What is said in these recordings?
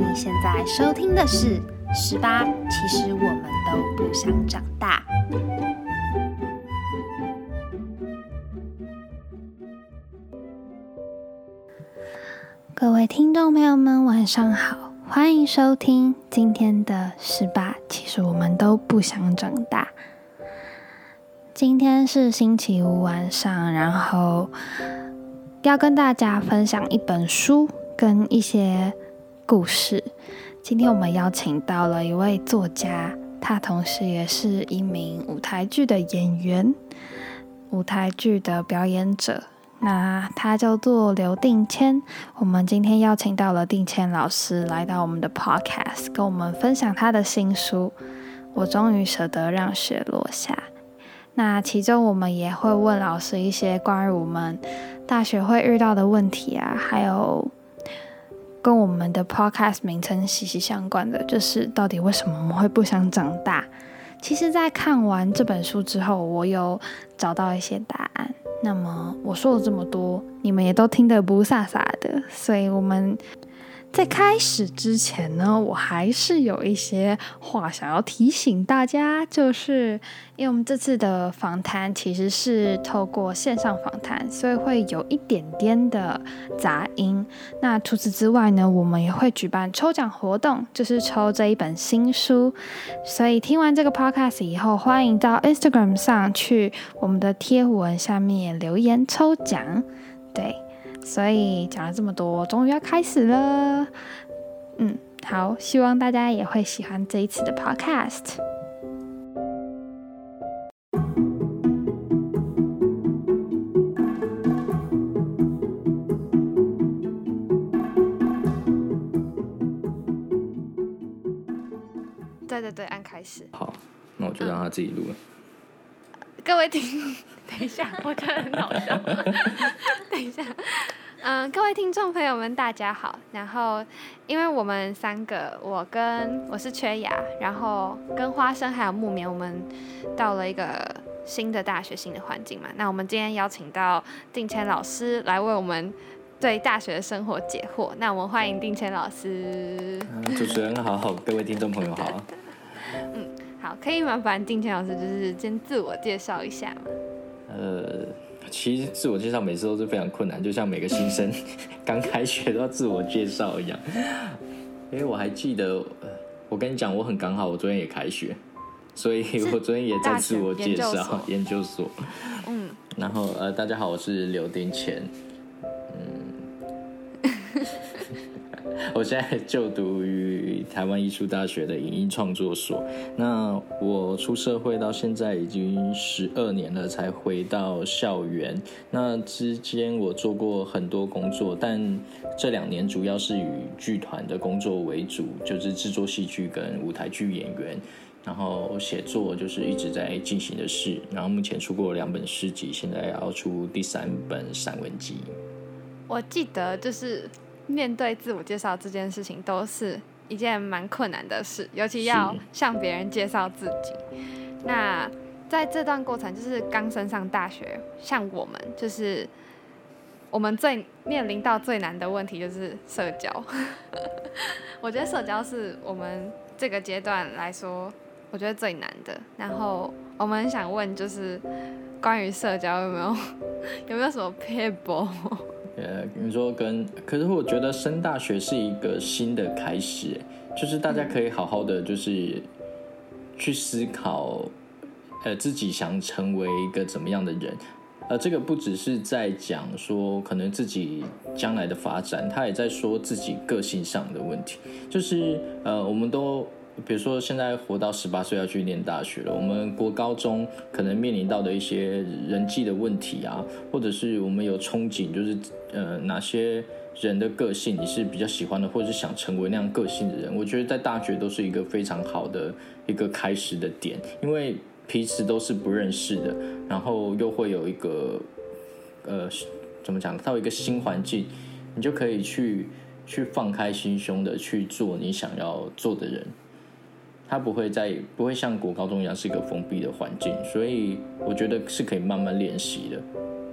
你现在收听的是《十八》，其实我们都不想长大。各位听众朋友们，晚上好，欢迎收听今天的《十八》，其实我们都不想长大。今天是星期五晚上，然后要跟大家分享一本书跟一些故事。今天我们邀请到了一位作家，他同时也是一名舞台剧的演员，舞台剧的表演者。那他叫做刘定谦。我们今天邀请到了定谦老师来到我们的 Podcast，跟我们分享他的新书《我终于舍得让雪落下》。那其中我们也会问老师一些关于我们大学会遇到的问题啊，还有跟我们的 podcast 名称息息相关的，就是到底为什么我们会不想长大？其实，在看完这本书之后，我有找到一些答案。那么我说了这么多，你们也都听得不飒飒的，所以我们。在开始之前呢，我还是有一些话想要提醒大家，就是因为我们这次的访谈其实是透过线上访谈，所以会有一点点的杂音。那除此之外呢，我们也会举办抽奖活动，就是抽这一本新书。所以听完这个 podcast 以后，欢迎到 Instagram 上去我们的贴文下面留言抽奖。对。所以讲了这么多，终于要开始了。嗯，好，希望大家也会喜欢这一次的 podcast。对对对，按开始。好，那我就让他自己录了。各位听，等一下，我觉得很好笑。等一下。嗯，各位听众朋友们，大家好。然后，因为我们三个，我跟我是缺牙，然后跟花生还有木棉，我们到了一个新的大学、新的环境嘛。那我们今天邀请到定谦老师来为我们对大学的生活解惑。那我们欢迎定谦老师。主持人好，各位听众朋友好。嗯，好，可以麻烦定谦老师就是先自我介绍一下吗？呃。其实自我介绍每次都是非常困难，就像每个新生 刚开学都要自我介绍一样。哎，我还记得，我跟你讲，我很刚好，我昨天也开学，所以我昨天也在自我介绍研究所。嗯，然后呃，大家好，我是刘丁乾。我现在就读于台湾艺术大学的影音创作所。那我出社会到现在已经十二年了，才回到校园。那之间我做过很多工作，但这两年主要是以剧团的工作为主，就是制作戏剧跟舞台剧演员。然后写作就是一直在进行的事。然后目前出过两本诗集，现在要出第三本散文集。我记得就是。面对自我介绍这件事情，都是一件蛮困难的事，尤其要向别人介绍自己。那在这段过程，就是刚升上大学，像我们，就是我们最面临到最难的问题就是社交。我觉得社交是我们这个阶段来说，我觉得最难的。然后我们想问，就是关于社交有没有 有没有什么 people？呃，你说跟，可是我觉得升大学是一个新的开始，就是大家可以好好的，就是去思考，呃，自己想成为一个怎么样的人，呃，这个不只是在讲说可能自己将来的发展，他也在说自己个性上的问题，就是呃，我们都。比如说，现在活到十八岁要去念大学了，我们国高中可能面临到的一些人际的问题啊，或者是我们有憧憬，就是呃哪些人的个性你是比较喜欢的，或者是想成为那样个性的人，我觉得在大学都是一个非常好的一个开始的点，因为彼此都是不认识的，然后又会有一个呃怎么讲到一个新环境，你就可以去去放开心胸的去做你想要做的人。它不会在不会像国高中一样是一个封闭的环境，所以我觉得是可以慢慢练习的。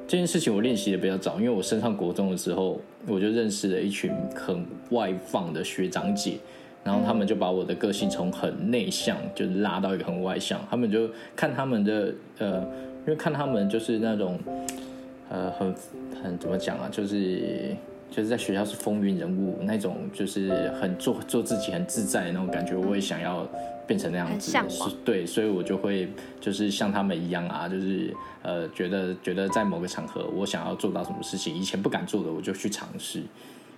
这件事情我练习的比较早，因为我升上国中的时候，我就认识了一群很外放的学长姐，然后他们就把我的个性从很内向就拉到一个很外向，他们就看他们的呃，因为看他们就是那种呃很很怎么讲啊，就是就是在学校是风云人物那种，就是很做做自己很自在的那种感觉，我也想要。变成那样子，是对，所以我就会就是像他们一样啊，就是呃，觉得觉得在某个场合，我想要做到什么事情，以前不敢做的，我就去尝试，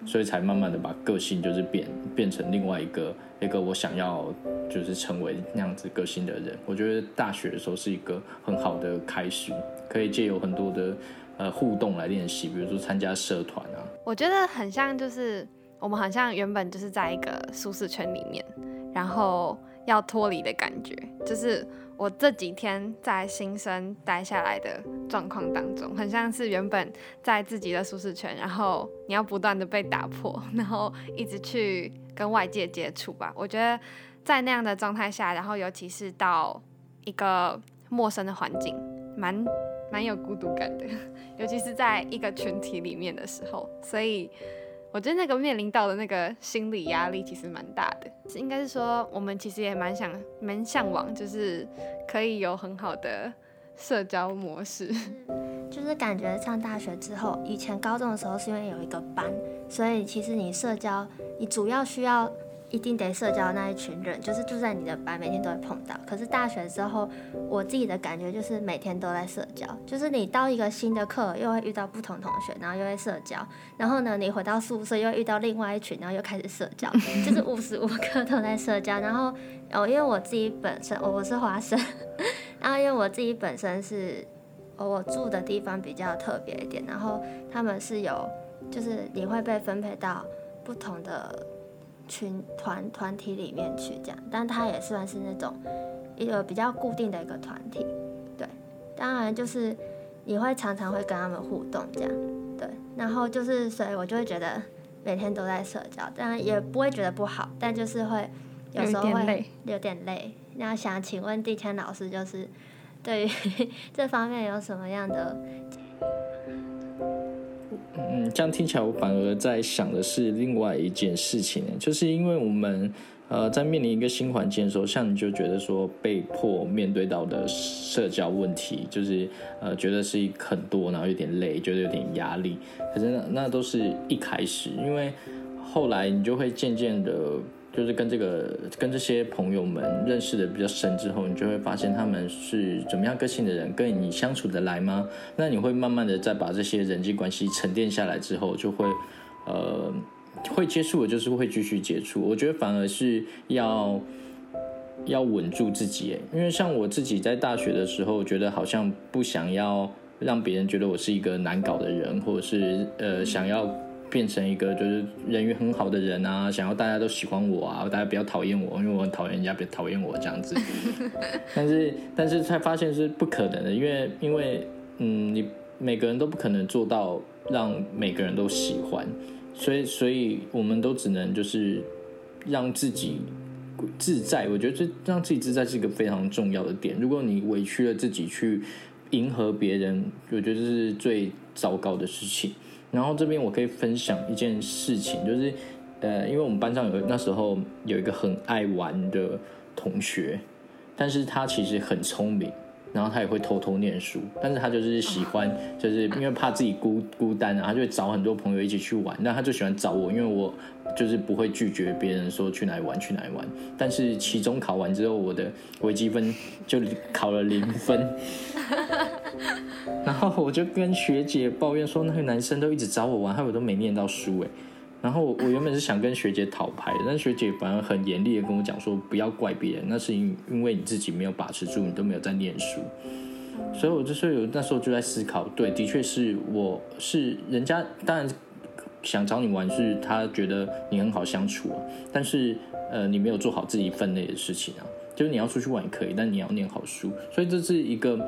所以才慢慢的把个性就是变变成另外一个一个我想要就是成为那样子个性的人。我觉得大学的时候是一个很好的开始，可以借由很多的呃互动来练习，比如说参加社团啊。我觉得很像就是我们好像原本就是在一个舒适圈里面，然后。要脱离的感觉，就是我这几天在新生待下来的状况当中，很像是原本在自己的舒适圈，然后你要不断的被打破，然后一直去跟外界接触吧。我觉得在那样的状态下，然后尤其是到一个陌生的环境，蛮蛮有孤独感的，尤其是在一个群体里面的时候，所以。我觉得那个面临到的那个心理压力其实蛮大的，应该是说我们其实也蛮想、蛮向往，就是可以有很好的社交模式。就是感觉上大学之后，以前高中的时候是因为有一个班，所以其实你社交，你主要需要。一定得社交那一群人，就是住在你的班，每天都会碰到。可是大学之后，我自己的感觉就是每天都在社交，就是你到一个新的课，又会遇到不同同学，然后又会社交。然后呢，你回到宿舍又遇到另外一群，然后又开始社交，就是无时无刻都在社交。然后哦，因为我自己本身我是华生，然后因为我自己本身是，我住的地方比较特别一点，然后他们是有，就是你会被分配到不同的。群团团体里面去这样，但他也算是那种一个比较固定的一个团体，对。当然就是你会常常会跟他们互动这样，对。然后就是所以我就会觉得每天都在社交，当然也不会觉得不好，但就是会有时候会有点累。那想请问地天老师，就是对于 这方面有什么样的？嗯，这样听起来，我反而在想的是另外一件事情，就是因为我们呃在面临一个新环境的时候，像你就觉得说被迫面对到的社交问题，就是呃觉得是很多，然后有点累，觉得有点压力。可是那那都是一开始，因为后来你就会渐渐的。就是跟这个跟这些朋友们认识的比较深之后，你就会发现他们是怎么样个性的人，跟你相处得来吗？那你会慢慢的再把这些人际关系沉淀下来之后，就会呃会接触的，就是会继续接触。我觉得反而是要要稳住自己，因为像我自己在大学的时候，觉得好像不想要让别人觉得我是一个难搞的人，或者是呃想要。变成一个就是人缘很好的人啊，想要大家都喜欢我啊，大家不要讨厌我，因为我很讨厌人家别讨厌我这样子。但是，但是才发现是不可能的，因为因为嗯，你每个人都不可能做到让每个人都喜欢，所以所以我们都只能就是让自己自在。我觉得这让自己自在是一个非常重要的点。如果你委屈了自己去迎合别人，我觉得这是最糟糕的事情。然后这边我可以分享一件事情，就是，呃，因为我们班上有那时候有一个很爱玩的同学，但是他其实很聪明，然后他也会偷偷念书，但是他就是喜欢，就是因为怕自己孤孤单啊，他就会找很多朋友一起去玩，那他就喜欢找我，因为我就是不会拒绝别人说去哪里玩去哪里玩，但是期中考完之后，我的微积分就考了零分。然后我就跟学姐抱怨说，那个男生都一直找我玩，害我都没念到书哎。然后我原本是想跟学姐讨牌，但学姐反而很严厉的跟我讲说，不要怪别人，那是因因为你自己没有把持住，你都没有在念书。所以我就说有那时候就在思考，对，的确是我是人家当然想找你玩，是他觉得你很好相处，但是呃你没有做好自己分内的事情啊，就是你要出去玩也可以，但你要念好书，所以这是一个。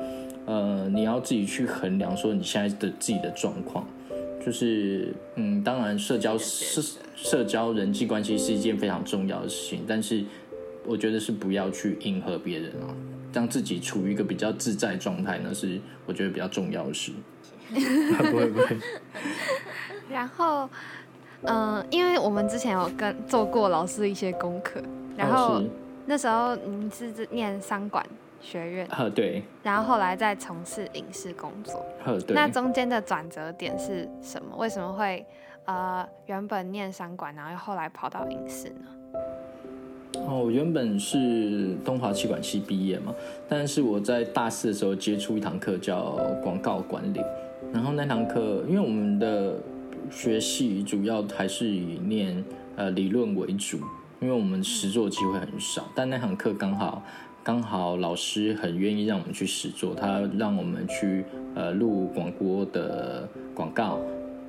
呃，你要自己去衡量，说你现在的自己的状况，就是嗯，当然社交社社交人际关系是一件非常重要的事情，但是我觉得是不要去迎合别人啊，让自己处于一个比较自在状态，呢是我觉得比较重要的事。不会不会。然后，嗯、因为我们之前有跟做过老师一些功课，然后哦那时候您是念商管学院，对，然后后来再从事影视工作。呃 对。那中间的转折点是什么？为什么会呃原本念商管，然后后来跑到影视呢？哦，我原本是东华气管系毕业嘛，但是我在大四的时候接触一堂课叫广告管理，然后那堂课因为我们的学系主要还是以念呃理论为主，因为我们实作机会很少，但那堂课刚好刚好老师很愿意让我们去实做，他让我们去呃录广播的广告，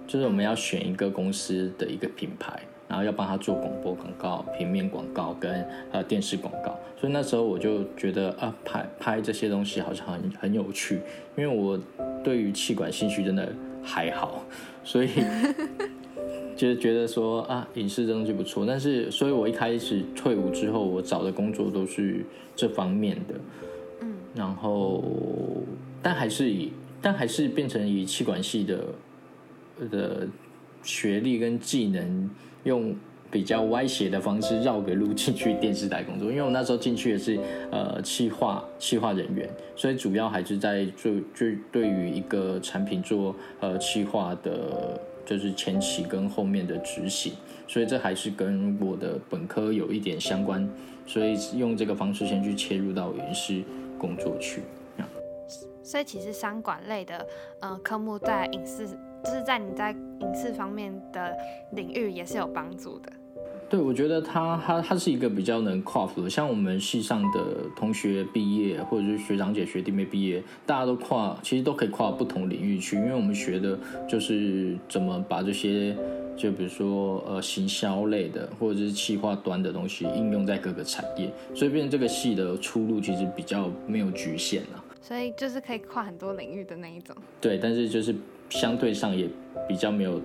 就是我们要选一个公司的一个品牌，然后要帮他做广播广告、平面广告跟呃电视广告，所以那时候我就觉得啊拍拍这些东西好像很很有趣，因为我对于气管兴趣真的还好，所以就是觉得说啊影视这东西不错，但是所以我一开始退伍之后，我找的工作都是这方面的，嗯，然后但还是以但还是变成以气管系的的学历跟技能，用比较歪斜的方式绕个路进去电视台工作。因为我那时候进去的是呃企划企划人员，所以主要还是在做就对于一个产品做呃企划的，就是前期跟后面的执行。所以这还是跟我的本科有一点相关，所以用这个方式先去切入到影视工作去。所以其实商管类的呃科目在影视，就是在你在影视方面的领域也是有帮助的。对，我觉得他他他是一个比较能跨服的，像我们系上的同学毕业，或者是学长姐学弟妹毕业，大家都跨，其实都可以跨不同领域去，因为我们学的就是怎么把这些，就比如说呃行销类的，或者是企划端的东西应用在各个产业，所以变成这个系的出路其实比较没有局限了。所以就是可以跨很多领域的那一种。对，但是就是相对上也比较没有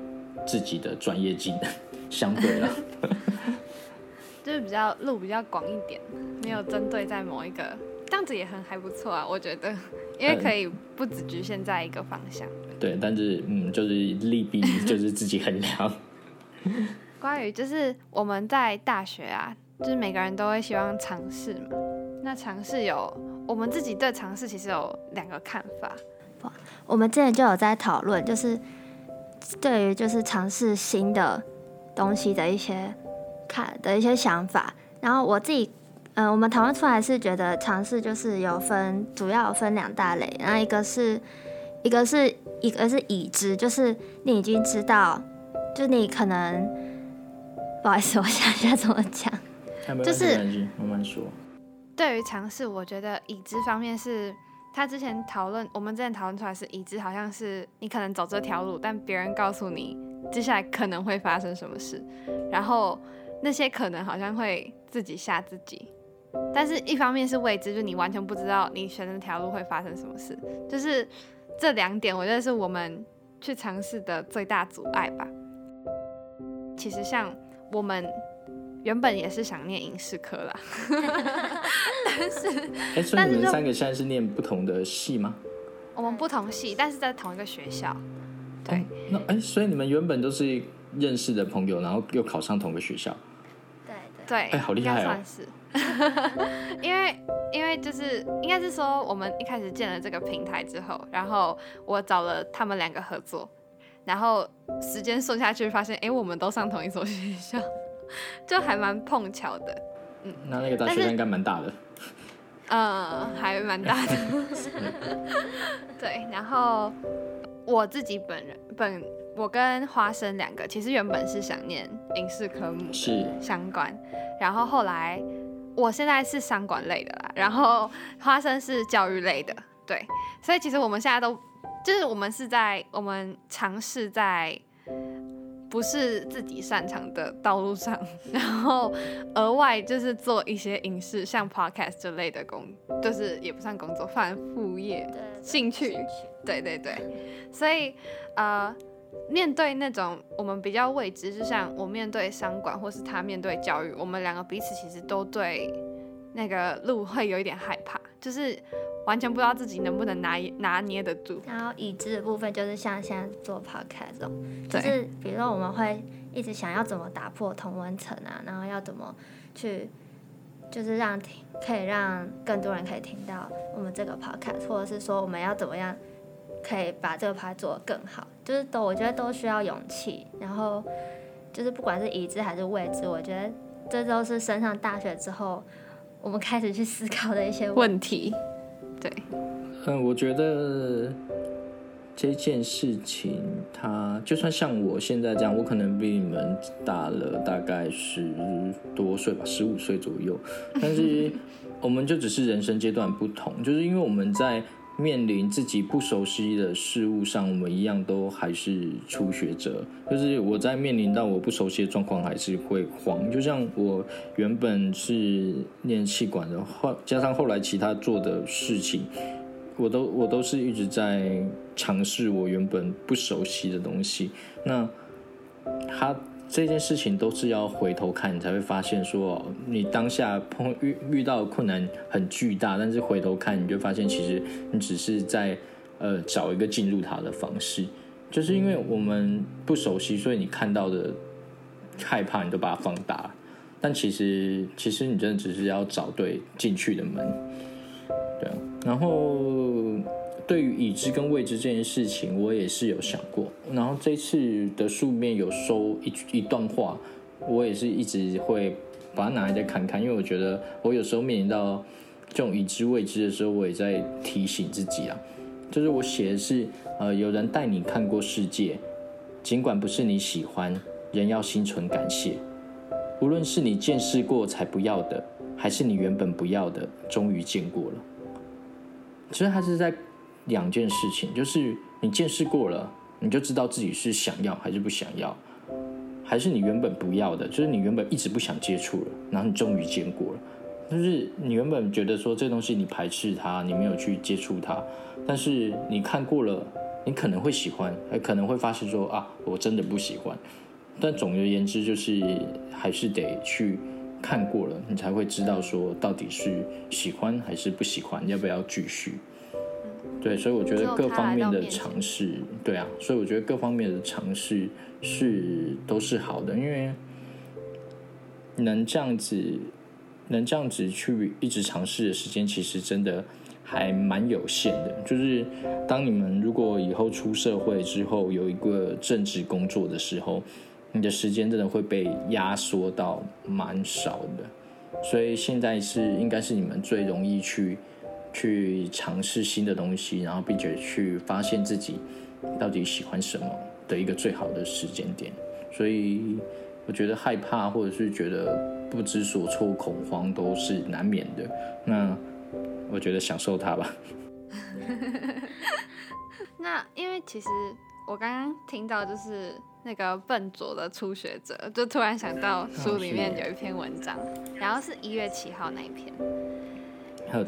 自己的专业技能，相对了。就是比较路比较广一点，没有针对在某一个，这样子也很还不错啊，我觉得，因为可以不只局限在一个方向。对，但是嗯，就是利弊就是自己衡量。关于就是我们在大学啊，就是每个人都会希望尝试嘛。那尝试有我们自己对尝试其实有两个看法，我们之前就有在讨论，就是对于就是尝试新的东西的一些看的一些想法。然后我自己，嗯、我们讨论出来是觉得尝试就是有分，主要有分两大类。然后一个是一个是一个是已知，就是你已经知道，就你可能不好意思，我想一下怎么讲。就就是慢慢说。对于尝试，我觉得已知方面是，他之前讨论，我们之前讨论出来是已知，好像是你可能走这条路，但别人告诉你接下来可能会发生什么事，然后那些可能好像会自己吓自己。但是一方面是未知，就是你完全不知道你选的那条路会发生什么事，就是这两点，我觉得是我们去尝试的最大阻碍吧。其实像我们原本也是想念影视科啦，但是哎，所以你们三个现在是念不同的系吗？我们不同系，但是在同一个学校。对，那哎，所以你们原本都是认识的朋友，然后又考上同个学校。对对。对，哎好厉害哦算是。因为因为就是应该是说，我们一开始建了这个平台之后，然后我找了他们两个合作，然后时间顺下去，发现哎、诶我们都上同一所学校，就还蛮碰巧的。嗯那那个大学生应该蛮大的。嗯，还蛮大的。对，然后我自己本人本我跟花生两个，其实原本是想念影视科目是相关，然后后来我现在是商管类的啦，然后花生是教育类的，对，所以其实我们现在都就是我们是在我们尝试在。不是自己擅长的道路上，然后额外就是做一些影视，像 podcast 之类的工，就是也不算工作，反正副业。对兴趣对对对，所以呃，面对那种我们比较未知，就像我面对商管，或是他面对教育，我们两个彼此其实都对那个路会有一点害怕，就是完全不知道自己能不能拿拿捏得住。然后已知的部分就是像现在做 podcast 这种，就是比如说我们会一直想要怎么打破同温层啊，然后要怎么去，就是让听可以让更多人可以听到我们这个 podcast，或者是说我们要怎么样可以把这个 podcast 做得更好，就是都我觉得都需要勇气，然后就是不管是已知还是未知，我觉得这都是升上大学之后我们开始去思考的一些问问题，对，嗯，我觉得这件事情，它就算像我现在这样，我可能比你们大了大概十多岁吧，十五岁左右，但是 我们就只是人生阶段不同，就是因为我们在面临自己不熟悉的事物上，我们一样都还是初学者。就是我在面临到我不熟悉的状况，还是会慌。就像我原本是念气管的，后加上后来其他做的事情，我都我都是一直在尝试我原本不熟悉的东西。那他这件事情都是要回头看，你才会发现说，你当下碰遇遇到困难很巨大，但是回头看，你就发现其实你只是在呃找一个进入它的方式。就是因为我们不熟悉，所以你看到的害怕，你都把它放大。但其实，其实你真的只是要找对进去的门，对啊。然后，对于已知跟未知这件事情，我也是有想过。然后这次的书里面有收一一段话，我也是一直会把它拿来再看看，因为我觉得我有时候面临到这种已知未知的时候，我也在提醒自己啊。就是我写的是，呃，有人带你看过世界，尽管不是你喜欢，仍要心存感谢。无论是你见识过才不要的，还是你原本不要的，终于见过了。其实它是在两件事情，就是你见识过了，你就知道自己是想要还是不想要，还是你原本不要的，就是你原本一直不想接触了，然后你终于见过了。就是你原本觉得说这东西你排斥它，你没有去接触它，但是你看过了，你可能会喜欢，还可能会发现说啊，我真的不喜欢。但总而言之，就是还是得去看过了，你才会知道说到底是喜欢还是不喜欢，要不要继续。对，所以我觉得各方面的尝试，对啊，所以我觉得各方面的尝试是都是好的，因为能这样子。能这样子去一直尝试的时间，其实真的还蛮有限的。就是当你们如果以后出社会之后有一个正职工作的时候，你的时间真的会被压缩到蛮少的。所以现在是应该是你们最容易去去尝试新的东西，然后并且去发现自己到底喜欢什么的一个最好的时间点。所以我觉得害怕或者是觉得。不知所措、恐慌都是难免的。那我觉得享受它吧。那因为其实我刚刚听到就是那个笨拙的初学者，就突然想到书里面有一篇文章，然后是一月七号那一篇。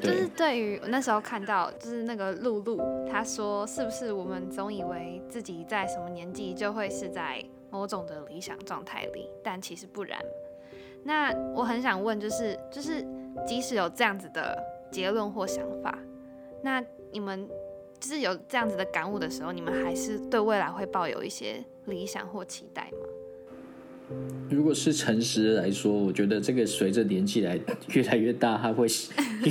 就是对于我那时候看到，就是那个露露，她说是不是我们总以为自己在什么年纪就会是在某种的理想状态里，但其实不然。那我很想问，就是就是，即使有这样子的结论或想法，那你们就是有这样子的感悟的时候，你们还是对未来会抱有一些理想或期待吗？如果是诚实的来说，我觉得这个随着年纪来越来越大，它会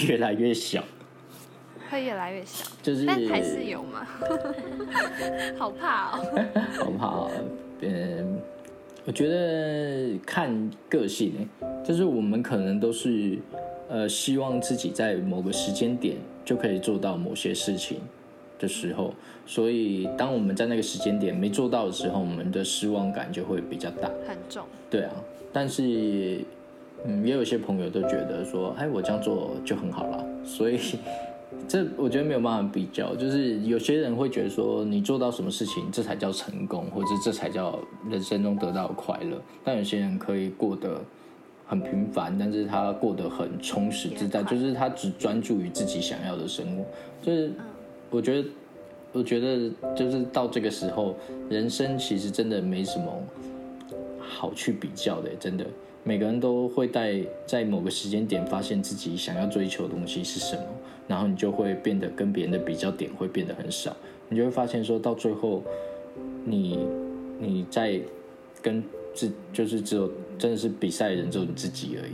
越来越小，会越来越小，就是但还是有嘛？好怕哦，好怕哦，嗯。我觉得看个性就是我们可能都是，呃，希望自己在某个时间点就可以做到某些事情的时候，所以当我们在那个时间点没做到的时候，我们的失望感就会比较大，很重。对啊，但是，嗯，也有些朋友都觉得说，哎，我这样做就很好了，所以。这我觉得没有办法比较，就是有些人会觉得说你做到什么事情，这才叫成功，或者这才叫人生中得到快乐。但有些人可以过得很平凡，但是他过得很充实自在，就是他只专注于自己想要的生活。就是我觉得，我觉得就是到这个时候，人生其实真的没什么好去比较的，真的。每个人都会在在某个时间点发现自己想要追求的东西是什么，然后你就会变得跟别人的比较点会变得很少，你就会发现说到最后，你你在跟自就是只有真的是比赛的人只有你自己而已，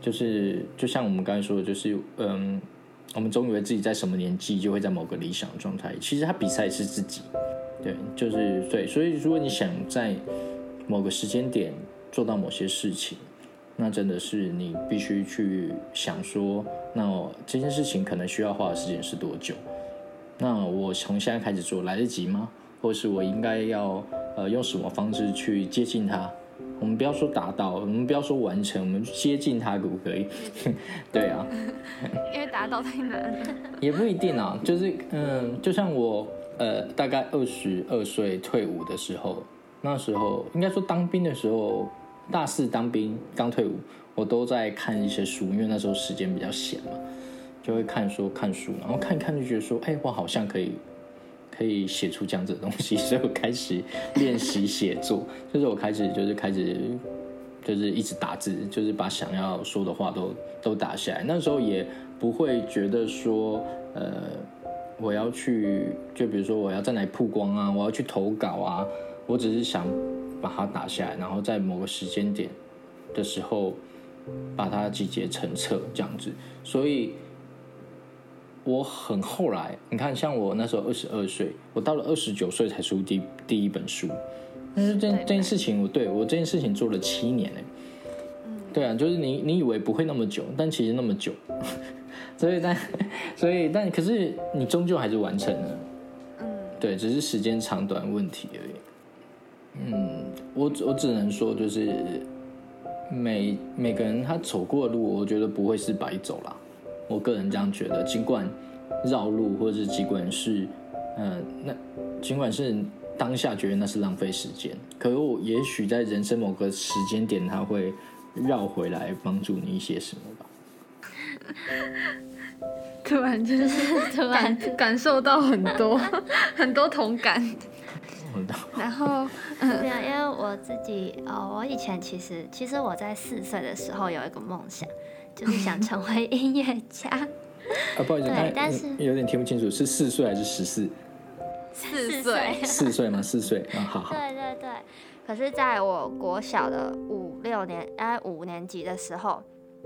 就是就像我们刚才说的，就是嗯，我们总以为自己在什么年纪就会在某个理想状态，其实他比赛是自己，对，就是对，所以如果你想在某个时间点做到某些事情，那真的是你必须去想说，那这件事情可能需要花的时间是多久？那我从现在开始做来得及吗？或是我应该要呃用什么方式去接近它？我们不要说达到，我们不要说完成，我们接近它可不可以？对啊，因为达到太难了。也不一定啊，就是嗯，就像我呃大概二十二岁退伍的时候，那时候应该说当兵的时候，大四当兵刚退伍，我都在看一些书，因为那时候时间比较闲嘛，就会看说看书，然后看一看就觉得说，哎，我好像可以可以写出这样子的东西，所以我开始练习写作，就是我开始就是开始就是一直打字，就是把想要说的话都都打下来。那时候也不会觉得说，呃，我要去，就比如说我要在哪曝光啊，我要去投稿啊，我只是想把它打下来，然后在某个时间点的时候把它集结成册这样子。所以我很后来，你看，像我那时候二十二岁，我到了二十九岁才出第第一本书。但是这对这件事情，我对我这件事情做了七年呢。对啊，就是你你以为不会那么久，但其实那么久。所以但所以但可是你终究还是完成了。嗯，对，只是时间长短问题而已。嗯，我我只能说，就是每每个人他走过的路，我觉得不会是白走啦。我个人这样觉得，尽管绕路，或者是尽管是，嗯、那尽管是当下觉得那是浪费时间，可是我也许在人生某个时间点，它会绕回来帮助你一些什么吧。突然就是突然感感受到很多很多同感，然后没有，因为我自己哦，我以前其实其实我在四岁的时候有一个梦想，就是想成为音乐家。啊，不好意思，对但是嗯有点听不清楚，是四岁还是十四？四岁，四岁吗？四岁啊，好好。对对对。可是，在我国小的五六年，哎五年级的时候，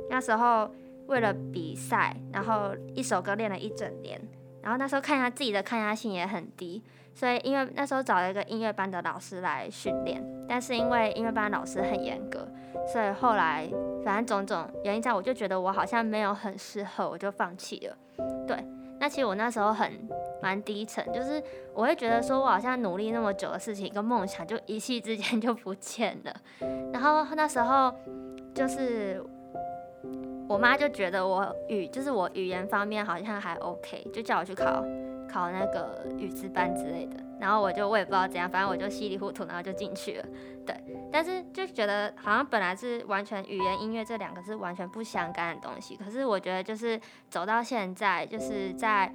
那时候为了比赛，然后一首歌练了一整年，然后那时候看他自己的抗压性也很低，所以因为那时候找了一个音乐班的老师来训练，但是因为音乐班老师很严格，所以后来反正种种原因在，我就觉得我好像没有很适合，我就放弃了。对，那其实我那时候很蛮低沉，就是我会觉得说我好像努力那么久的事情，一个梦想就一夕之间就不见了。然后那时候就是我妈就觉得我语就是我语言方面好像还 OK，就叫我去考考那个语资班之类的。然后我就我也不知道怎样，反正我就稀里糊涂，然后就进去了。对，但是就觉得好像本来是完全语言音乐这两个是完全不相干的东西，可是我觉得就是走到现在，就是在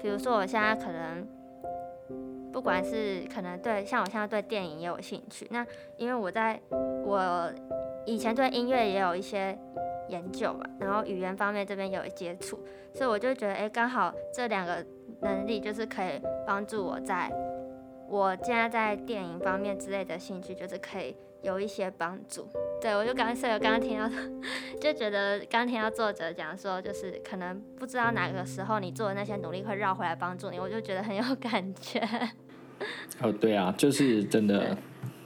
比如说我现在可能。不管是可能对，像我现在对电影也有兴趣，那因为我在我以前对音乐也有一些研究吧，然后语言方面这边有接触，所以我就觉得，哎，刚好这两个能力就是可以帮助我在我现在在电影方面之类的兴趣，就是可以有一些帮助。对我就刚所以我刚刚听到，就觉得刚听到作者讲说，就是可能不知道哪个时候你做的那些努力会绕回来帮助你，我就觉得很有感觉。哦，对啊，就是真的，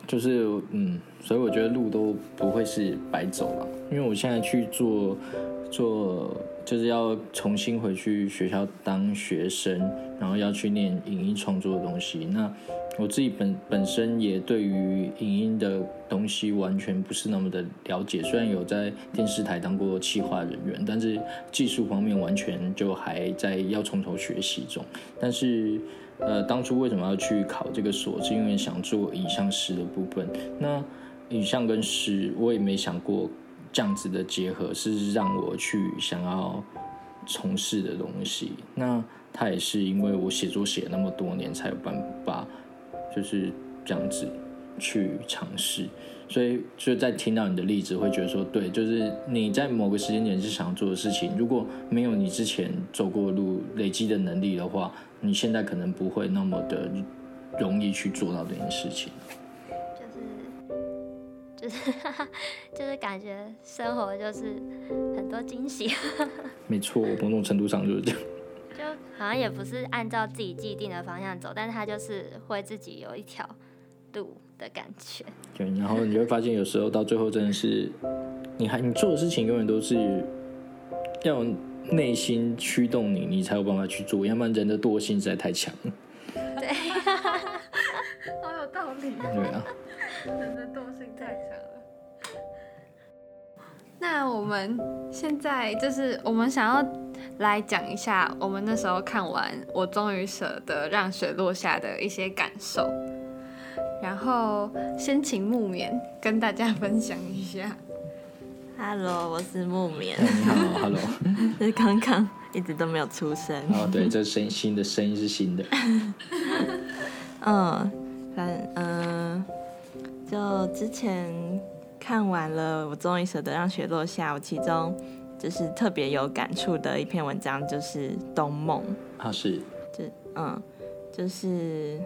就是嗯，所以我觉得路都不会是白走了，因为我现在去做做，就是要重新回去学校当学生，然后要去念影音创作的东西。那我自己本本身也对于影音的东西完全不是那么的了解，虽然有在电视台当过企划人员，但是技术方面完全就还在要从头学习中。但是，呃，当初为什么要去考这个所，是因为想做影像师的部分。那影像跟诗，我也没想过这样子的结合是让我去想要从事的东西。那它也是因为我写作写那么多年，才有办法就是这样子去尝试。所以就在听到你的例子，会觉得说，对，就是你在某个时间点是想做的事情，如果没有你之前走过路累积的能力的话，你现在可能不会那么的容易去做到这件事情。就是 就是感觉生活就是很多惊喜。没错，某种程度上就是这样。就好像也不是按照自己既定的方向走，但是他就是会自己有一条路。的感觉，对，然后你会发现，有时候到最后真的是，你还你做的事情永远都是要内心驱动你，你才有办法去做，要不然人的惰性实在太强了。对，好有道理。对啊，人的惰性太强了。那我们现在就是我们想要来讲一下，我们那时候看完《我终于舍得让雪落下》的一些感受。然后先请木棉跟大家分享一下。Hello，我是木棉。你好，Hello。是刚刚一直都没有出声。哦，对，这声新的声音是新的。嗯，反嗯，就之前看完了，我终于舍得让雪落下。我其中就是特别有感触的一篇文章，就是《冬梦》。啊，是。就嗯，就是。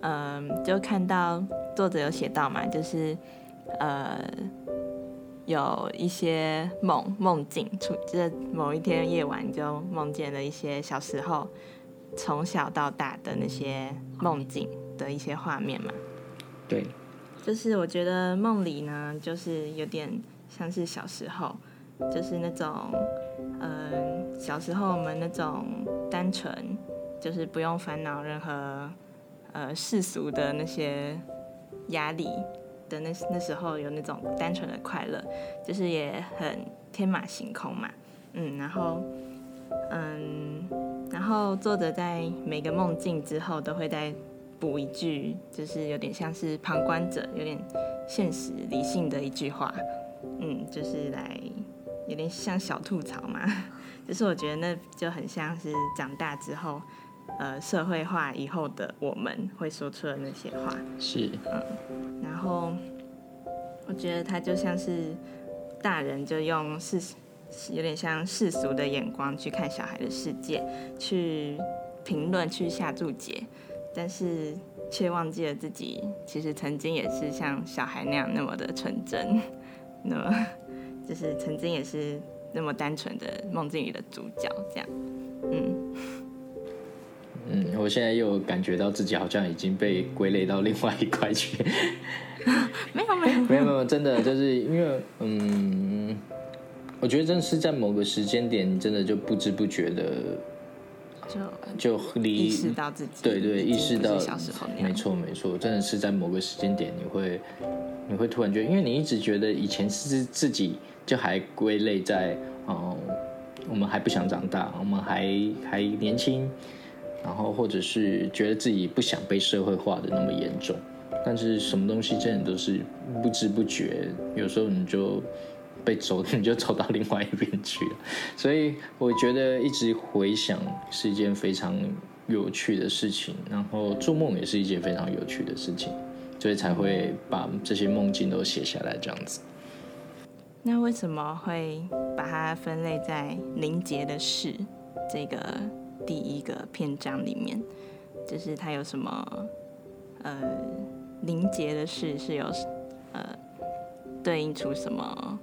嗯，就看到作者有写到嘛，就是呃有一些梦梦境，出就是某一天夜晚就梦见了一些小时候从小到大的那些梦境的一些画面嘛。对，就是我觉得梦里呢，就是有点像是小时候，就是那种嗯小时候我们那种单纯，就是不用烦恼任何。呃，世俗的那些压力的那那时候有那种单纯的快乐，就是也很天马行空嘛，嗯，然后，嗯，然后作者在每个梦境之后都会在补一句，就是有点像是旁观者，有点现实理性的一句话，嗯，就是来有点像小吐槽嘛，就是我觉得那就很像是长大之后。呃，社会化以后的我们会说出的那些话。是，嗯，然后我觉得他就像是大人，就用世有点像世俗的眼光去看小孩的世界，去评论，去下注解，但是却忘记了自己其实曾经也是像小孩那样那么的纯真，那么就是曾经也是那么单纯的梦境里的主角，这样，嗯。嗯，我现在又感觉到自己好像已经被归类到另外一块去。没有没有没有没有，真的就是因为嗯，我觉得真的是在某个时间点，你真的就不知不觉的就就离意识到自己对对意识到小时候没错没错，真的是在某个时间点，你会你会突然觉得，因为你一直觉得以前是自己就还归类在哦，我们还不想长大，我们还还年轻。然后，或者是觉得自己不想被社会化的那么严重，但是什么东西真的都是不知不觉，有时候你就被走，你就走到另外一边去了。所以我觉得一直回想是一件非常有趣的事情，然后做梦也是一件非常有趣的事情，所以才会把这些梦境都写下来这样子。那为什么会把它分类在凝结的事这个？第一个篇章里面，就是它有什么呃凝结的事是有呃对应出什么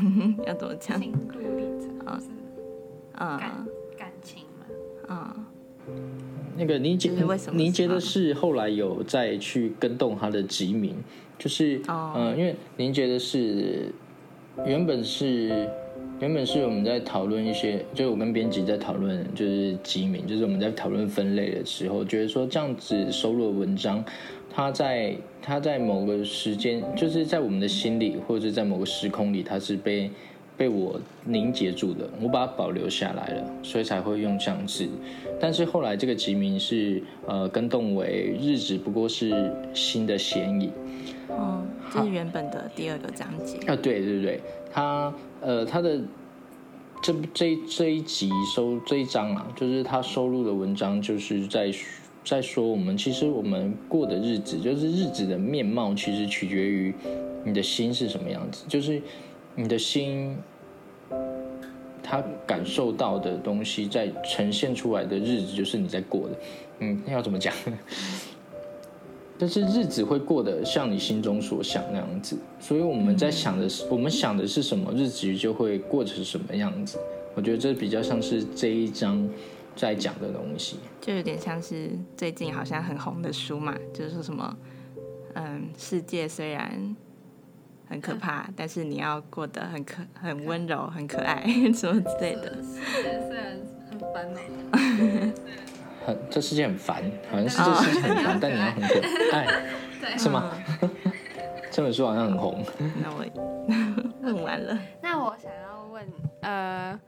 要怎么讲？心路历程啊，嗯，感感情嘛，啊，那个凝结凝结的是后来有再去跟动他的集名，就是嗯，因为您觉得是原本是。原本是我们在讨论一些，就是我跟编辑在讨论，就是集名，就是我们在讨论分类的时候，觉得说这样子收录的文章，它在它在某个时间，就是在我们的心里，或者是在某个时空里，它是被被我凝结住的，我把它保留下来了，所以才会用这样子。但是后来这个集名是呃跟动为日子不过是新的嫌疑，哦，这是原本的第二个章节啊，对对对，它。呃，他的这这这一集收这一章啊，就是他收录的文章，就是在在说，我们其实我们过的日子，就是日子的面貌，其实取决于你的心是什么样子，就是你的心。他感受到的东西，在呈现出来的日子，就是你在过的。嗯，要怎么讲？但是日子会过得像你心中所想那样子，所以我们在想的是，我们想的是什么，日子就会过成什么样子。我觉得这比较像是这一章在讲的东西，就有点像是最近好像很红的书嘛，就是说什么，嗯，世界虽然。很可怕，但是你要过得很可、很温柔、很可爱，什么之类的。世界虽然很烦恼，很这世界很烦，好像是这世界很烦，但你要很可爱，是吗？这本书好像很红。那我 问完了。那我想要问，呃，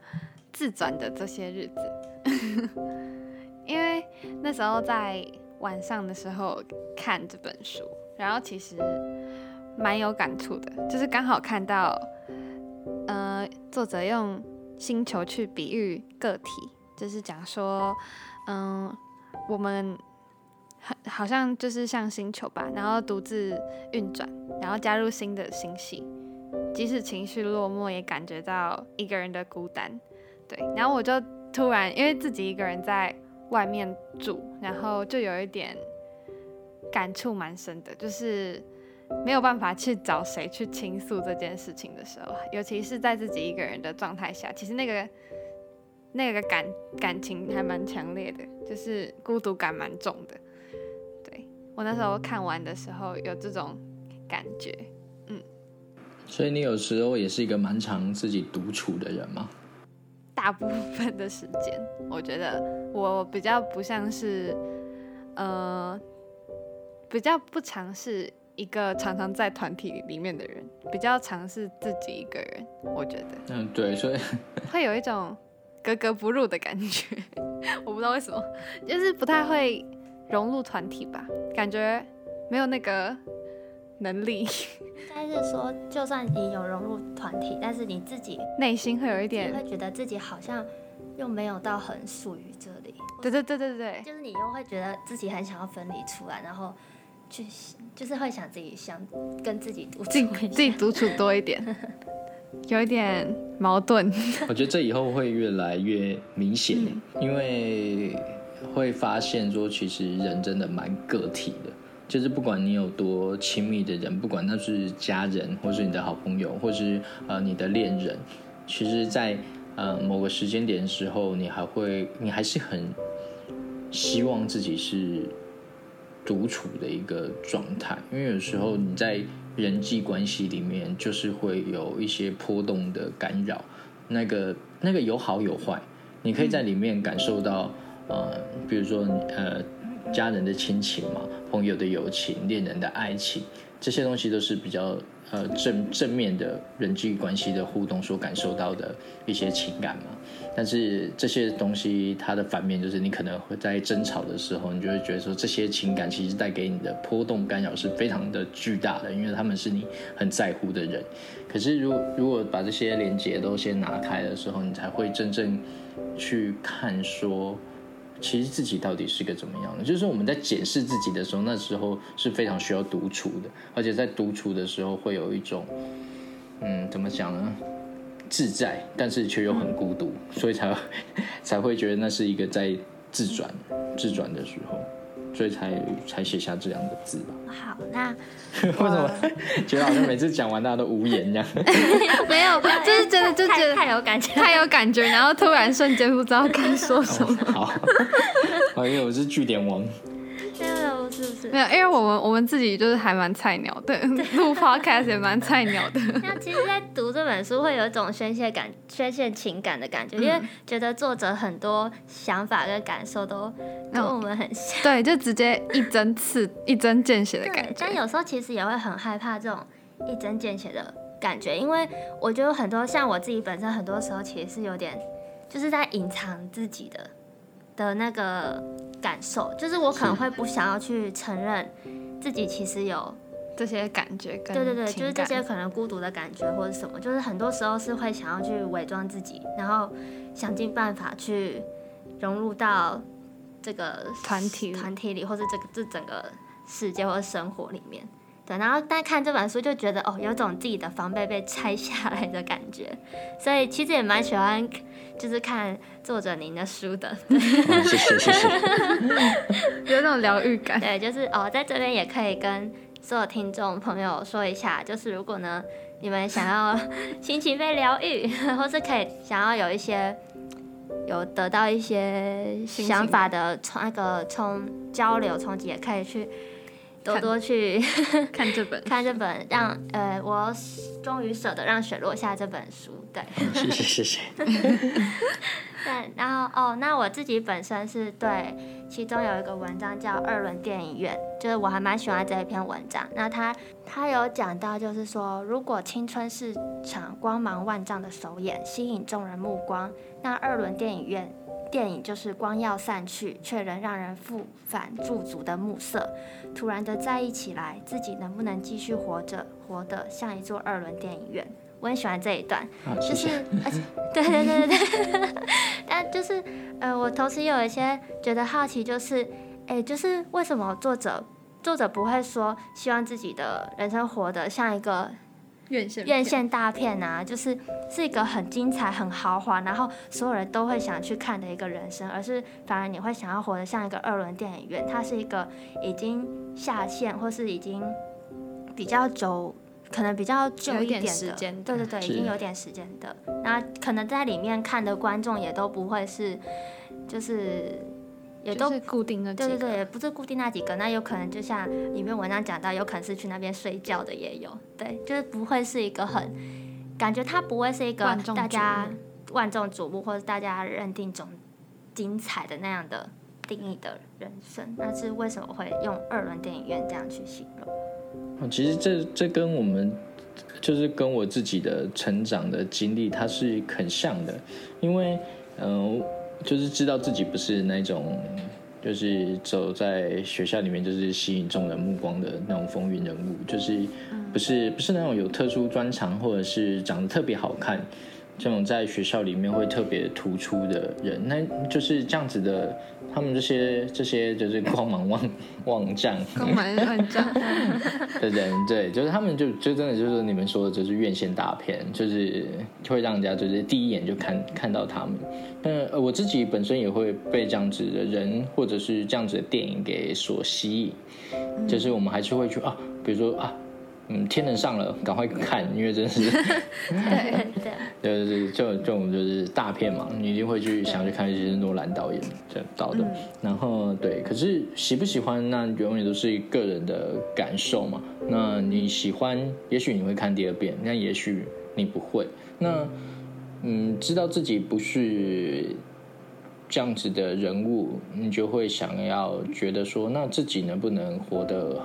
自转的这些日子，因为那时候在晚上的时候看这本书，然后其实。蛮有感触的，就是刚好看到，呃，作者用星球去比喻个体，就是讲说，嗯，我们很好像就是像星球吧，然后独自运转，然后加入新的星系，即使情绪落寞，也感觉到一个人的孤单。对，然后我就突然因为自己一个人在外面住，然后就有一点感触蛮深的，就是。没有办法去找谁去倾诉这件事情的时候，尤其是在自己一个人的状态下，其实那个 那个感感情还蛮强烈的，就是孤独感蛮重的。对我那时候看完的时候有这种感觉，嗯。所以你有时候也是一个蛮常自己独处的人吗？大部分的时间，我觉得我比较不像是，呃，比较不尝试。一个常常在团体里面的人，比较尝试自己一个人，我觉得。嗯，对，所以 会有一种格格不入的感觉，我不知道为什么，就是不太会融入团体吧，感觉没有那个能力。但是说，就算你有融入团体，但是你自己内心会有一点，会觉得自己好像又没有到很属于这里。对对对对对，就是你又会觉得自己很想要分离出来，然后。去就是会想自己想跟自己独处，自己独处多一点，有一点矛盾。我觉得这以后会越来越明显，因为会发现说，其实人真的蛮个体的。就是不管你有多亲密的人，不管那是家人，或是你的好朋友，或是呃你的恋人，其实，在呃某个时间点的时候，你还会，你还是很希望自己是。独处的一个状态，因为有时候你在人际关系里面，就是会有一些波动的干扰，那个那个有好有坏，你可以在里面感受到，呃，比如说呃家人的亲情嘛，朋友的友情，恋人的爱情，这些东西都是比较。呃，正正面的人际关系的互动所感受到的一些情感嘛，但是这些东西它的反面就是你可能会在争吵的时候，你就会觉得说这些情感其实带给你的波动干扰是非常的巨大的，因为他们是你很在乎的人。可是如如果把这些连接都先拿开的时候，你才会真正去看说。其实自己到底是个怎么样的？就是我们在检视自己的时候，那时候是非常需要独处的，而且在独处的时候会有一种，嗯，怎么讲呢？自在，但是却又很孤独，所以才 才会觉得那是一个在自转、自转的时候。所以才才写下这两个字吧。好，那 为什么觉得好像每次讲完大家都无言这样？没有，太有感觉，太有感觉，然后突然瞬间不知道该说什么。好，因为我是据点王。是不是？没有，因为我们我们自己就是还蛮菜鸟的，录 podcast 也蛮菜鸟的。那其实，在读这本书会有一种宣泄感、宣泄情感的感觉，因为觉得作者很多想法跟感受都跟我们很像。对，就直接一针刺、一针见血的感觉。但有时候其实也会很害怕这种一针见血的感觉，因为我觉得很多像我自己本身，很多时候其实是有点就是在隐藏自己的。的那个感受，就是我可能会不想要去承认自己其实有这些感觉，对对对，就是这些可能孤独的感觉或者什么，就是很多时候是会想要去伪装自己，然后想尽办法去融入到这个团体团体里，或者这个这整个世界或者生活里面。对，然后但看这本书就觉得哦，有种自己的防备被拆下来的感觉，所以其实也蛮喜欢，就是看作者您的书的。哦谢谢谢谢。有那种疗愈感。对，就是哦，在这边也可以跟所有听众朋友说一下，就是如果呢你们想要 心情被疗愈，或是可以想要有一些有得到一些想法的冲那个冲交流冲击，也可以去多多去 看这本，看这本让呃我终于舍得让雪落下这本书，对。谢谢谢谢。对，然后哦，那我自己本身是对，其中有一个文章叫《二轮电影院》，就是我还蛮喜欢这一篇文章。那他他有讲到，就是说，如果青春是场光芒万丈的首演，吸引众人目光，那二轮电影院电影就是光耀散去，却仍让人复返驻足的暮色。突然的在意起来，自己能不能继续活着，活得像一座二轮电影院。我很喜欢这一段，啊，就是对对对对对，但就是呃，我同时也有一些觉得好奇，就是哎，就是为什么作者作者不会说希望自己的人生活得像一个院线院线大片啊，就是是一个很精彩、很豪华，然后所有人都会想去看的一个人生，而是反而你会想要活得像一个二轮电影院，它是一个已经下线或是已经比较久。可能比较久一点的，时间的对对对，已经有点时间的。那可能在里面看的观众也都不会是，就是也都就是固定的几个对对对，也不是固定那几个，那有可能就像里面文章讲到，有可能是去那边睡觉的也有，对，就是不会是一个很感觉它不会是一个大家万众瞩目或者大家认定总精彩的那样的定义的人生，那是为什么会用二轮电影院这样去形容？哦，其实这这跟我们就是跟我自己的成长的经历，它是很像的，因为嗯、呃就是知道自己不是那种就是走在学校里面就是吸引众人目光的那种风云人物，就是不是不是那种有特殊专长或者是长得特别好看。这种在学校里面会特别突出的人，那就是这样子的。他们这些这些就是光芒万万丈，光芒万丈，的人，对，就是他们就就真的就是你们说的，就是院线大片，就是会让人家就是第一眼就看看到他们。那呃我自己本身也会被这样子的人或者是这样子的电影给所吸引，就是我们还是会去啊，比如说啊。嗯，天能上了，赶快看，因为真是，对 对，对对对，这这种就是大片嘛，你一定会去想去看一些诺兰导演这导的。然后对，可是喜不喜欢，那永远都是个人的感受嘛。那你喜欢，也许你会看第二遍，那也许你不会。那嗯，知道自己不是这样子的人物，你就会想要觉得说，那自己能不能活得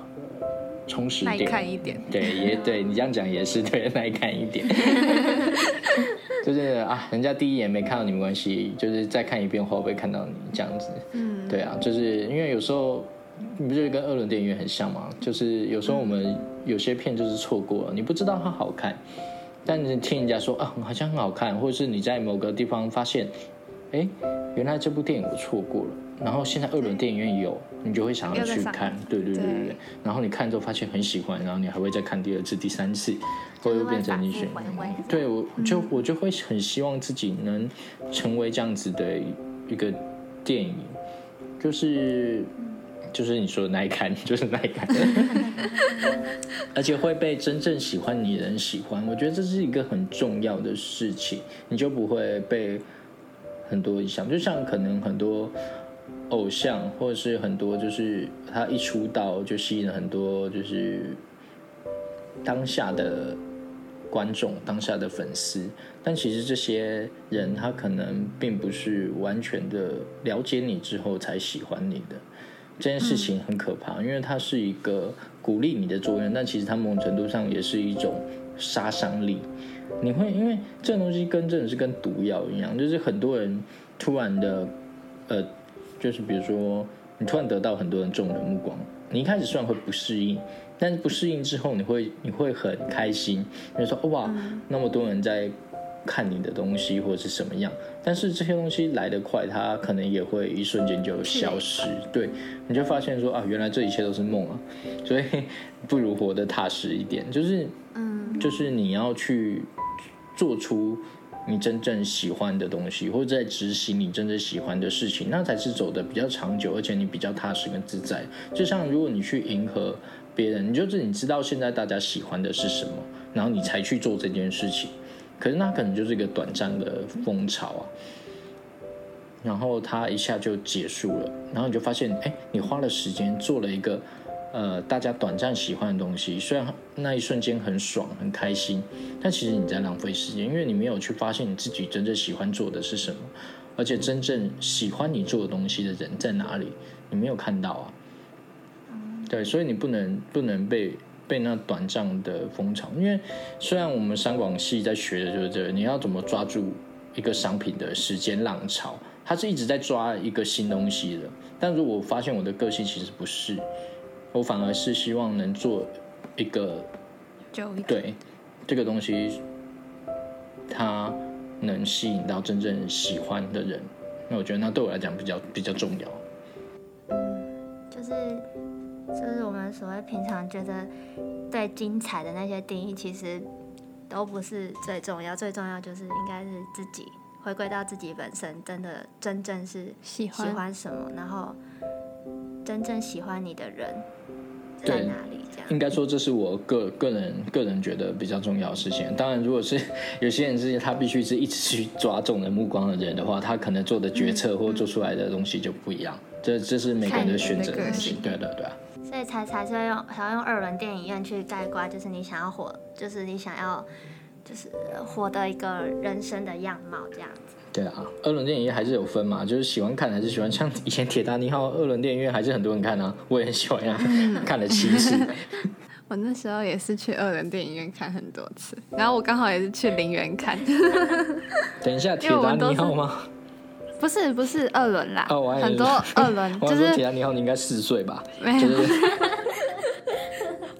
充实耐点？看一点。对，也对你这样讲也是对，耐看一点。就是啊，人家第一眼没看到你没关系，就是再看一遍会不会看到你这样子？嗯，对啊，就是因为有时候你不就是跟二轮电影院很像吗？就是有时候我们有些片就是错过了，你不知道它好看，但你听人家说啊好像很好看，或者是你在某个地方发现，哎，原来这部电影我错过了。然后现在二轮电影院有，你就会想要去看，对对对对对对。然后你看之后发现很喜欢，然后你还会再看第二次、第三次，或者变成你选对，我就我就会很希望自己能成为这样子的一个电影，就是就是你说的耐看，就是耐看，而且会被真正喜欢你的人喜欢。我觉得这是一个很重要的事情，你就不会被很多影响。就像可能很多偶像，或者是很多就是他一出道就吸引了很多就是当下的观众、当下的粉丝，但其实这些人他可能并不是完全的了解你之后才喜欢你的。这件事情很可怕，因为它是一个鼓励你的作用，但其实它某种程度上也是一种杀伤力。你会因为这种东西跟真的是跟毒药一样，就是很多人突然的，呃，就是比如说你突然得到很多人众人目光，你一开始虽然会不适应，但是不适应之后你会你会很开心，你就说哇，那么多人在看你的东西或者是什么样，但是这些东西来得快，它可能也会一瞬间就消失。对，你就发现说啊，原来这一切都是梦啊，所以 不如活得踏实一点，就是嗯，就是你要去做出你真正喜欢的东西，或者在执行你真正喜欢的事情，那才是走的比较长久，而且你比较踏实跟自在。就像如果你去迎合别人，你就是你知道现在大家喜欢的是什么，然后你才去做这件事情，可是那可能就是一个短暂的风潮啊。然后它一下就结束了，然后你就发现，哎，你花了时间做了一个，呃，大家短暂喜欢的东西，虽然那一瞬间很爽很开心，但其实你在浪费时间，因为你没有去发现你自己真正喜欢做的是什么，而且真正喜欢你做的东西的人在哪里，你没有看到啊。对，所以你不能不能被被那短暂的风潮，因为虽然我们三广系在学的就是这个，你要怎么抓住一个商品的时间浪潮。他是一直在抓一个新东西的，但如果发现我的个性其实不是，我反而是希望能做一个就一对这个东西，它能吸引到真正喜欢的人，那我觉得那对我来讲比较比较重要。就是就是我们所谓平常觉得最精彩的那些定义，其实都不是最重要，最重要就是应该是自己回归到自己本身，真的真正是喜喜欢欢什么，然后真正喜欢你的人在对哪里，这样。应该说这是我个个人个人觉得比较重要的事情。当然，如果是 有些人是他必须是一直去抓众人目光的人的话，他可能做的决策或做出来的东西就不一样。这这是每个人的选择的东西。对对对啊。所以才才是要用想要用二轮电影院去概括，就是你想要活，就是你想要就是活的一个人生的样貌这样子。对啊，二轮电影院还是有分嘛，就是喜欢看还是喜欢。像以前《铁达尼号》二轮电影院还是很多人看啊，我也很喜欢啊，看了七次。我那时候也是去二轮电影院看很多次，然后我刚好也是去林园看，等一下，《铁达尼号》吗？不是不是二轮啦，很多二轮 我想说《就是铁达尼号》你应该四岁吧？没有就是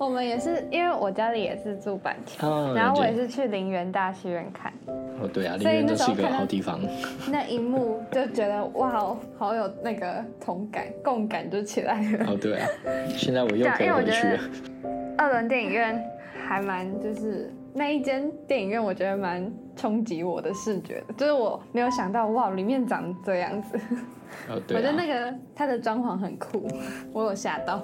我们也是，因为我家里也是住板桥，哦然后我也是去林园大戏院看，哦，对啊，里所以面都是一个好地方。那一幕就觉得哇哦，好有那个同感共感就起来了。哦，对啊，现在我又可以回去了。二轮电影院还蛮就是那一间电影院，我觉得蛮冲击我的视觉的，就是我没有想到哇，里面长这样子。哦，对我觉得那啊，个它的装潢很酷，我有吓到。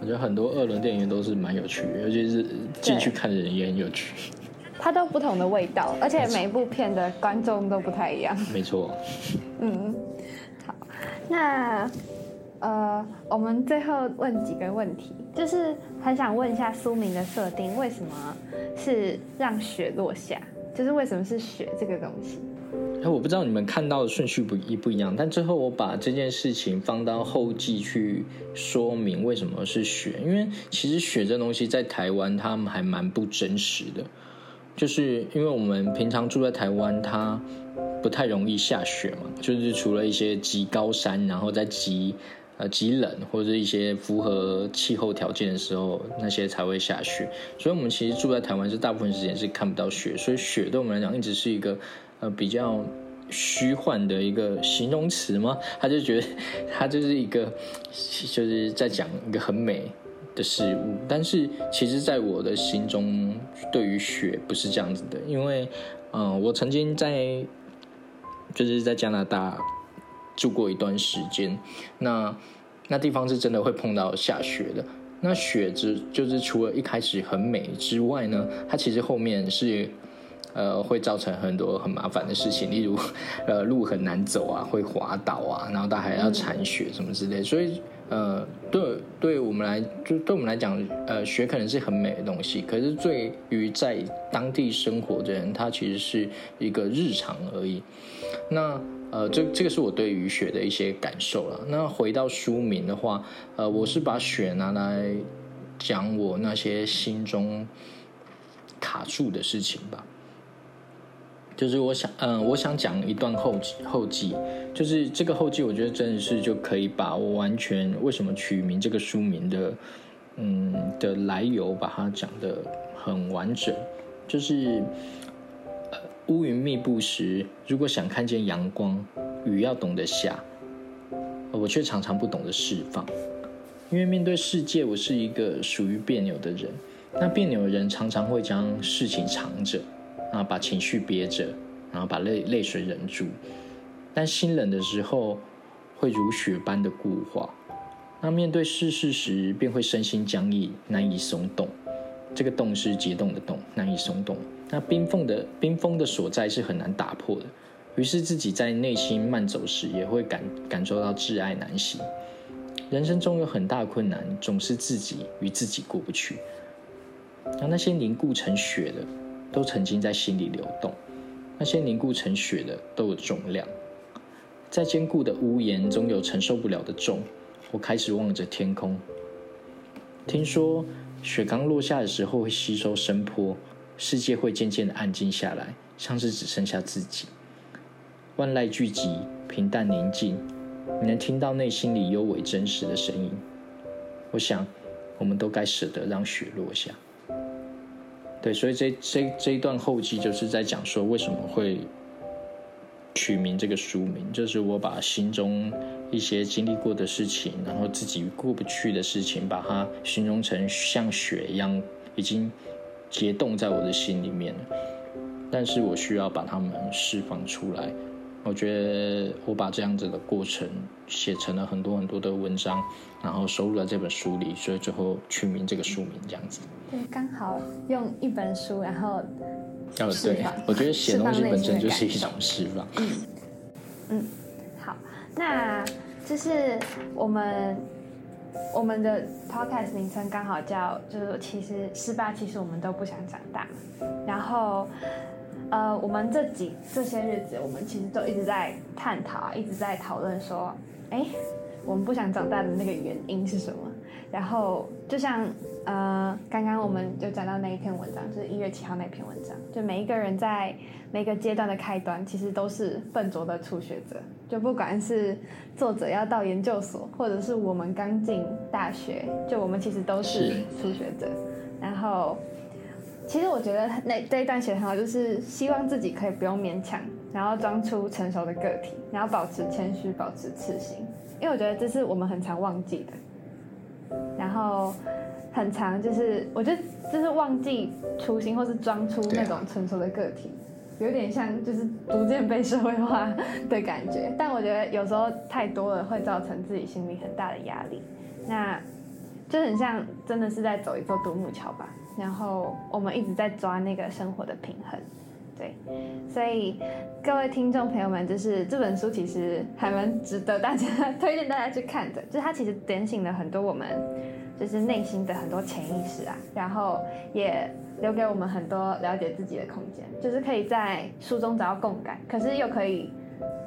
我觉得很多二轮电影院都是蛮有趣的，尤其是进去看的人也很有趣。它都不同的味道，而且每一部片的观众都不太一样。没错，嗯，好，那呃，我们最后问几个问题，就是很想问一下苏明的设定，为什么是让雪落下？就是为什么是雪这个东西？哎，我不知道你们看到的顺序不一不一样，但最后我把这件事情放到后记去说明为什么是雪，因为其实雪这东西在台湾他们还蛮不真实的，就是因为我们平常住在台湾，它不太容易下雪嘛，就是除了一些极高山，然后在极呃极冷或者一些符合气候条件的时候，那些才会下雪。所以我们其实住在台湾是大部分时间是看不到雪，所以雪对我们来讲一直是一个呃比较虚幻的一个形容词吗？他就觉得他就是一个就是在讲一个很美的事物，但是其实在我的心中，对于雪不是这样子的，因为嗯、我曾经在就是在加拿大住过一段时间，那那地方是真的会碰到下雪的。那雪只就是除了一开始很美之外呢，它其实后面是呃会造成很多很麻烦的事情，例如呃路很难走啊，会滑倒啊，然后它还要铲雪什么之类，所以呃对对我们来就对我们来讲，呃雪可能是很美的东西，可是对于在当地生活的人，它其实是一个日常而已。那呃，这这个是我对于雪的一些感受了。那回到书名的话，呃，我是把雪拿来讲我那些心中卡住的事情吧。就是我想，嗯、我想讲一段后后记，就是这个后记，我觉得真的是就可以把我完全为什么取名这个书名的，嗯的来由，把它讲的很完整。就是，乌云密布时，如果想看见阳光，雨要懂得下，我却常常不懂得释放。因为面对世界，我是一个属于别扭的人。那别扭的人常常会将事情藏着，啊，把情绪憋着，然后把泪泪水忍住。但心冷的时候，会如雪般的固化。那面对世事时，便会身心僵硬，难以松动。这个动是解冻的冻，难以松动。那冰封的冰封的所在是很难打破的。于是自己在内心慢走时，也会感感受到挚爱难行。人生中有很大困难，总是自己与自己过不去。那那些凝固成雪的，都曾经在心里流动。那些凝固成雪的，都有重量。在坚固的屋檐，总有承受不了的重。我开始望着天空。听说雪刚落下的时候会吸收声波，世界会渐渐的安静下来，像是只剩下自己。万籁俱寂，平淡宁静，你能听到内心里幽微真实的声音。我想，我们都该舍得让雪落下。对，所以这这这一段后记就是在讲说为什么会。取名这个书名，就是我把心中一些经历过的事情，然后自己过不去的事情，把它形容成像雪一样，已经结冻在我的心里面了。但是我需要把它们释放出来。我觉得我把这样子的过程写成了很多很多的文章，然后收入在这本书里，所以最后取名这个书名这样子。对，刚好用一本书，然后。哦，对，我觉得写东西本身就是一种释放。嗯嗯，好，那就是我们我们的 podcast 名称刚好叫，就是其实失败，其实我们都不想长大。然后，呃，我们这几这些日子，我们其实都一直在探讨，一直在讨论说，哎，我们不想长大的那个原因是什么？然后就像呃，刚刚我们就讲到那一篇文章，就是一月七号那篇文章，就每一个人在每个阶段的开端，其实都是笨拙的初学者。就不管是作者要到研究所，或者是我们刚进大学，就我们其实都是初学者。然后，其实我觉得那这一段写的很好，就是希望自己可以不用勉强，然后装出成熟的个体，然后保持谦虚，保持自信。因为我觉得这是我们很常忘记的。然后很常，就是我觉得就是忘记初心，或是装出那种成熟的个体，有点像就是逐渐被社会化的感觉。但我觉得有时候太多了，会造成自己心里很大的压力。那就很像真的是在走一座独木桥吧。然后我们一直在抓那个生活的平衡。对，所以各位听众朋友们，就是这本书其实还蛮值得大家推荐大家去看的，就是它其实点醒了很多我们就是内心的很多潜意识啊，然后也留给我们很多了解自己的空间，就是可以在书中找到共感，可是又可以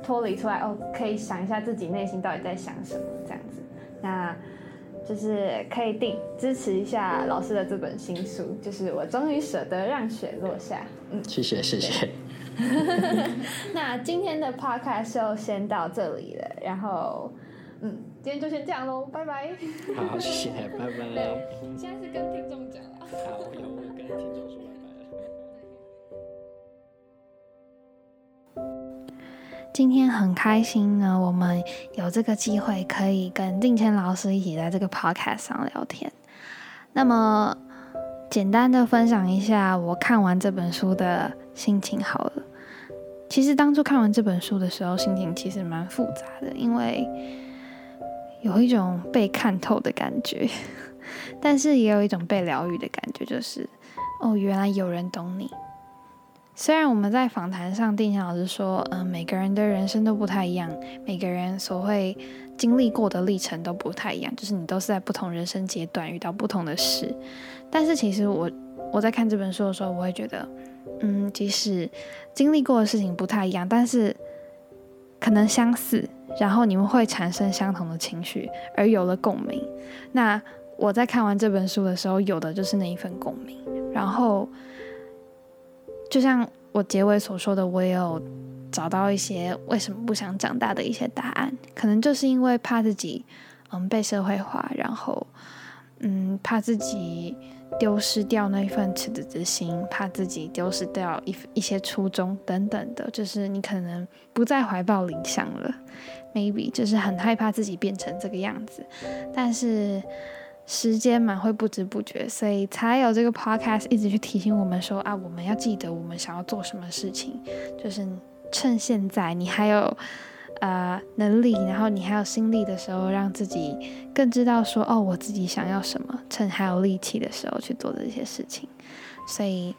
脱离出来哦，可以想一下自己内心到底在想什么这样子，那。就是可以定支持一下老师的这本新书，就是我终于舍得让雪落下。嗯，谢谢谢谢。那今天的 podcast 就先到这里了，然后嗯，今天就先这样喽，拜拜。好，谢谢，拜拜。现在是跟听众讲了。好，有我跟听众说。今天很开心呢，我们有这个机会可以跟定谦老师一起在这个 podcast 上聊天。那么，简单的分享一下我看完这本书的心情好了。其实当初看完这本书的时候，心情其实蛮复杂的，因为有一种被看透的感觉，但是也有一种被疗愈的感觉，就是哦，原来有人懂你。虽然我们在访谈上，定强老师说，嗯，每个人的人生都不太一样，每个人所会经历过的历程都不太一样，就是你都是在不同人生阶段遇到不同的事。但是其实我我在看这本书的时候，我会觉得，嗯，即使经历过的事情不太一样，但是可能相似，然后你们会产生相同的情绪，而有了共鸣。那我在看完这本书的时候，有的就是那一份共鸣，然后。就像我结尾所说的，我也有找到一些为什么不想长大的一些答案，可能就是因为怕自己，嗯，被社会化，然后，嗯，怕自己丢失掉那一份赤子之心，怕自己丢失掉一一些初衷等等的，就是你可能不再怀抱理想了，maybe 就是很害怕自己变成这个样子，但是时间嘛会不知不觉，所以才有这个 podcast 一直去提醒我们说啊，我们要记得我们想要做什么事情，就是趁现在你还有。呃，能力，然后你还有心力的时候，让自己更知道说，哦，我自己想要什么，趁还有力气的时候去做这些事情，所以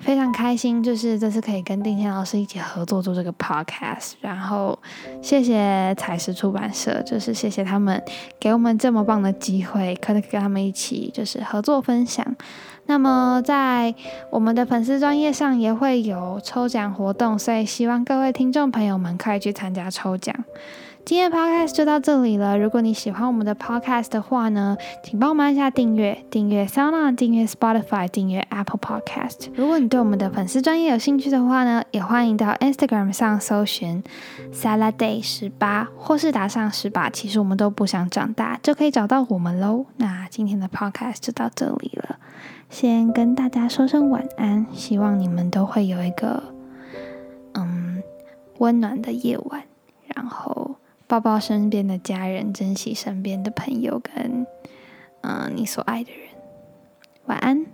非常开心，就是这次可以跟定天老师一起合作做这个 podcast，然后谢谢彩石出版社，就是谢谢他们给我们这么棒的机会，可以跟他们一起就是合作分享。那么在我们的粉丝专业上也会有抽奖活动，所以希望各位听众朋友们可以去参加抽奖。今天的 podcast 就到这里了。如果你喜欢我们的 podcast 的话呢，请帮我们按下订阅，订阅 SoundOn，订阅 Spotify，订阅 Apple Podcast。如果你对我们的粉丝专业有兴趣的话呢，也欢迎到 Instagram 上搜寻 Saladay 十八，或是打上十八，其实我们都不想长大，就可以找到我们喽。那今天的 podcast 就到这里了，先跟大家说声晚安，希望你们都会有一个嗯温暖的夜晚，然后。抱抱身边的家人，珍惜身边的朋友，跟嗯你所爱的人。晚安。